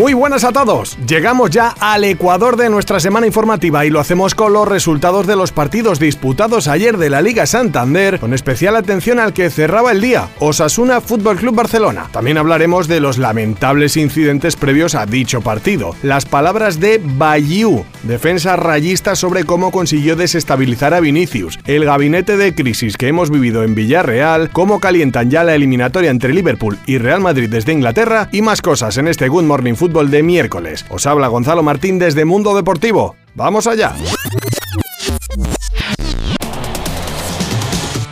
Muy buenas a todos. Llegamos ya al Ecuador de nuestra semana informativa y lo hacemos con los resultados de los partidos disputados ayer de la Liga Santander, con especial atención al que cerraba el día, Osasuna Fútbol Club Barcelona. También hablaremos de los lamentables incidentes previos a dicho partido. Las palabras de Bayou, defensa rayista sobre cómo consiguió desestabilizar a Vinicius, el gabinete de crisis que hemos vivido en Villarreal, cómo calientan ya la eliminatoria entre Liverpool y Real Madrid desde Inglaterra y más cosas en este Good Morning Fútbol de miércoles. Os habla Gonzalo Martín desde Mundo Deportivo. ¡Vamos allá!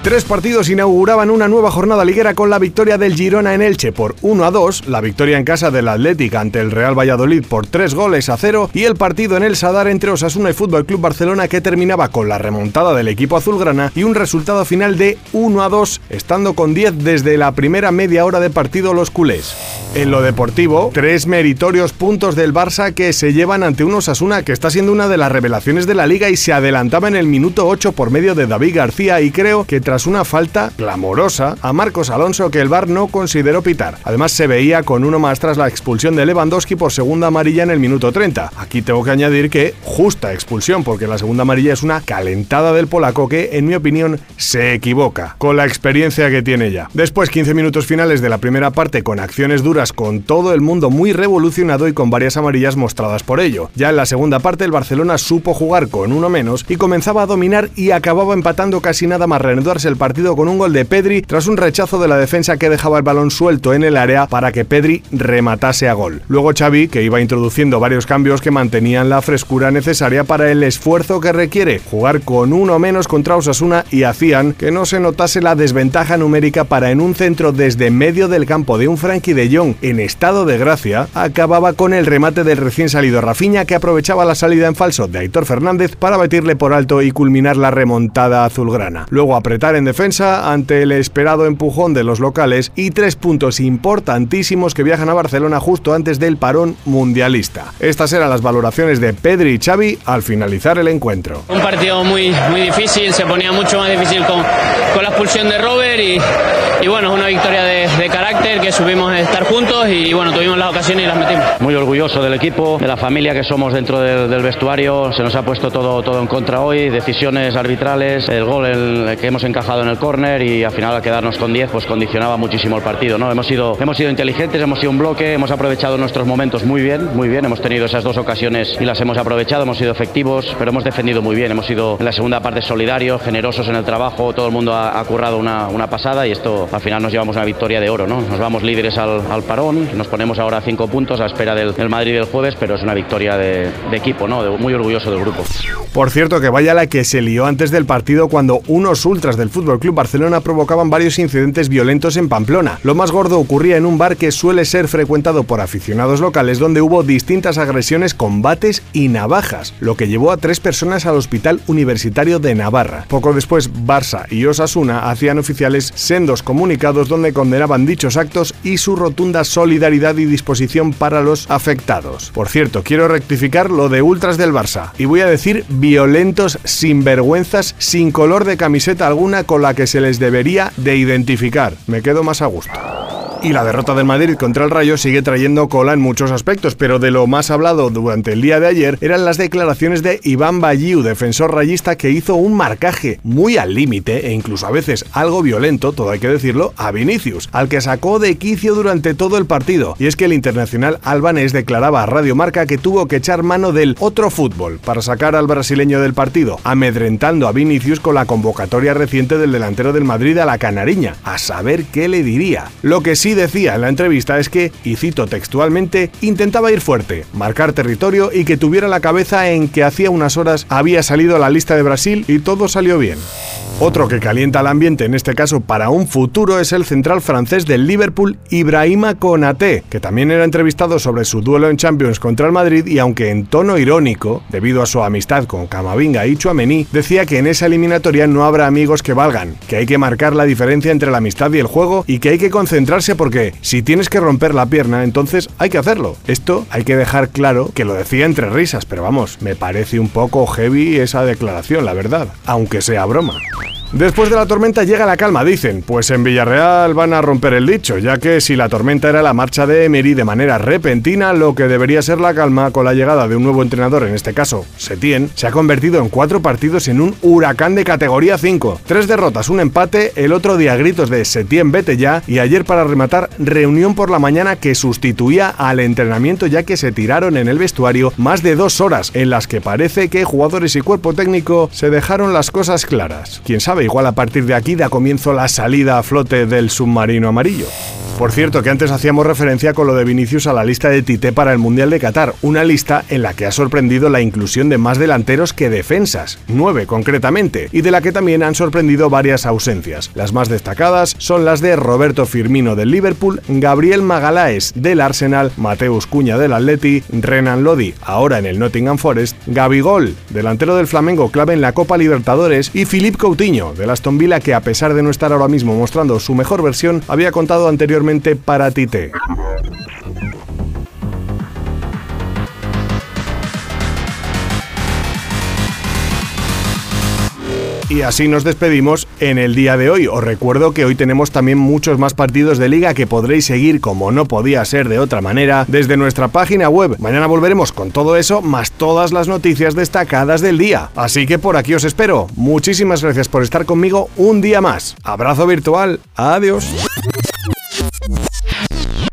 Tres partidos inauguraban una nueva jornada liguera con la victoria del Girona en Elche por 1 a 2, la victoria en casa del Atlético ante el Real Valladolid por 3 goles a 0 y el partido en el Sadar entre Osasuna y Fútbol Club Barcelona que terminaba con la remontada del equipo azulgrana y un resultado final de 1 a 2, estando con 10 desde la primera media hora de partido los culés. En lo deportivo, tres meritorios puntos del Barça que se llevan ante un Osasuna que está siendo una de las revelaciones de la liga y se adelantaba en el minuto 8 por medio de David García y creo que tras una falta clamorosa a Marcos Alonso que el VAR no consideró pitar. Además se veía con uno más tras la expulsión de Lewandowski por segunda amarilla en el minuto 30. Aquí tengo que añadir que justa expulsión porque la segunda amarilla es una calentada del polaco que en mi opinión se equivoca con la experiencia que tiene ya. Después 15 minutos finales de la primera parte con acciones duras con todo el mundo muy revolucionado y con varias amarillas mostradas por ello. Ya en la segunda parte el Barcelona supo jugar con uno menos y comenzaba a dominar y acababa empatando casi nada más reanudarse el partido con un gol de Pedri tras un rechazo de la defensa que dejaba el balón suelto en el área para que Pedri rematase a gol. Luego Xavi, que iba introduciendo varios cambios que mantenían la frescura necesaria para el esfuerzo que requiere jugar con uno menos contra Osasuna y hacían que no se notase la desventaja numérica para en un centro desde medio del campo de un Frankie de Jong en estado de gracia, acababa con el remate del recién salido Rafinha que aprovechaba la salida en falso de Aitor Fernández para batirle por alto y culminar la remontada azulgrana. Luego apretar en defensa ante el esperado empujón de los locales y tres puntos importantísimos que viajan a Barcelona justo antes del parón mundialista. Estas eran las valoraciones de Pedri y Xavi al finalizar el encuentro. Un partido muy, muy difícil, se ponía mucho más difícil con, con la expulsión de Robert y, y bueno, es una victoria de, carácter que subimos a estar juntos y bueno, tuvimos las ocasiones y las metimos. Muy orgulloso del equipo, de la familia que somos dentro del, vestuario, se nos ha puesto todo, todo en contra hoy, decisiones arbitrales, el gol que hemos encajado en el córner y al final al quedarnos con 10 pues condicionaba muchísimo el partido, ¿no? Hemos sido, hemos sido inteligentes, hemos sido un bloque, hemos aprovechado nuestros momentos muy bien, muy bien, hemos tenido esas dos ocasiones y las hemos aprovechado, hemos sido efectivos, pero hemos defendido muy bien, hemos sido en la segunda parte solidarios, generosos en el trabajo, todo el mundo ha, ha currado una, una, pasada y esto al final nos llevamos una victoria de oro, ¿no? Nos vamos líderes al, parón, nos ponemos ahora a cinco puntos a espera del, Madrid del jueves, pero es una victoria de, de equipo, ¿no? Muy orgulloso del grupo. Por cierto, que vaya la que se lió antes del partido cuando unos ultras del Fútbol Club Barcelona provocaban varios incidentes violentos en Pamplona. Lo más gordo ocurría en un bar que suele ser frecuentado por aficionados locales donde hubo distintas agresiones, combates y navajas, lo que llevó a tres personas al Hospital Universitario de Navarra. Poco después, Barça y Osasuna hacían oficiales sendos comunicados donde condenaban dichos actos y su rotunda solidaridad y disposición para los afectados. Por cierto, quiero rectificar lo de ultras del Barça y voy a decir violentos sinvergüenzas sin color de camiseta alguna con la que se les debería de identificar. Me quedo más a gusto. Y la derrota del Madrid contra el Rayo sigue trayendo cola en muchos aspectos, pero de lo más hablado durante el día de ayer eran las declaraciones de Iván Balliu, defensor rayista que hizo un marcaje muy al límite e incluso a veces algo violento, todo hay que decirlo, a Vinicius, al que sacó de quicio durante todo el partido. Y es que el internacional albanés declaraba a Radio Marca que tuvo que echar mano del otro fútbol para sacar al brasileño del partido, amedrentando a Vinicius con la convocatoria reciente del delantero del Madrid a la Canariña, a saber qué le diría. Lo que sí decía en la entrevista es que, y cito textualmente, intentaba ir fuerte, marcar territorio y que tuviera la cabeza en que hacía unas horas había salido a la lista de Brasil y todo salió bien. Otro que calienta el ambiente, en este caso para un futuro, es el central francés del Liverpool, Ibrahima Konaté, que también era entrevistado sobre su duelo en Champions contra el Madrid y aunque en tono irónico, debido a su amistad con Camavinga y Chouameni, decía que en esa eliminatoria no habrá amigos que valgan, que hay que marcar la diferencia entre la amistad y el juego y que hay que concentrarse porque si tienes que romper la pierna, entonces hay que hacerlo. Esto hay que dejar claro que lo decía entre risas, pero vamos, me parece un poco heavy esa declaración, la verdad, aunque sea broma. Después de la tormenta llega la calma, dicen. Pues en Villarreal van a romper el dicho, ya que si la tormenta era la marcha de Emery de manera repentina, lo que debería ser la calma con la llegada de un nuevo entrenador, en este caso Setien, se ha convertido en cuatro partidos en un huracán de categoría 5. Tres derrotas, un empate, el otro día gritos de Setien vete ya y ayer para rematar reunión por la mañana que sustituía al entrenamiento ya que se tiraron en el vestuario más de dos horas en las que parece que jugadores y cuerpo técnico se dejaron las cosas claras. Quién sabe igual a partir de aquí da comienzo la salida a flote del submarino amarillo. Por cierto, que antes hacíamos referencia con lo de Vinicius a la lista de Tite para el Mundial de Qatar, una lista en la que ha sorprendido la inclusión de más delanteros que defensas, nueve concretamente, y de la que también han sorprendido varias ausencias. Las más destacadas son las de Roberto Firmino del Liverpool, Gabriel Magalaes del Arsenal, Mateus Cuña del Atleti, Renan Lodi, ahora en el Nottingham Forest, Gabigol, delantero del Flamengo clave en la Copa Libertadores, y Philippe Coutinho del Aston Villa que a pesar de no estar ahora mismo mostrando su mejor versión, había contado anteriormente para Tite. Y así nos despedimos en el día de hoy. Os recuerdo que hoy tenemos también muchos más partidos de liga que podréis seguir como no podía ser de otra manera desde nuestra página web. Mañana volveremos con todo eso más todas las noticias destacadas del día. Así que por aquí os espero. Muchísimas gracias por estar conmigo un día más. Abrazo virtual. Adiós.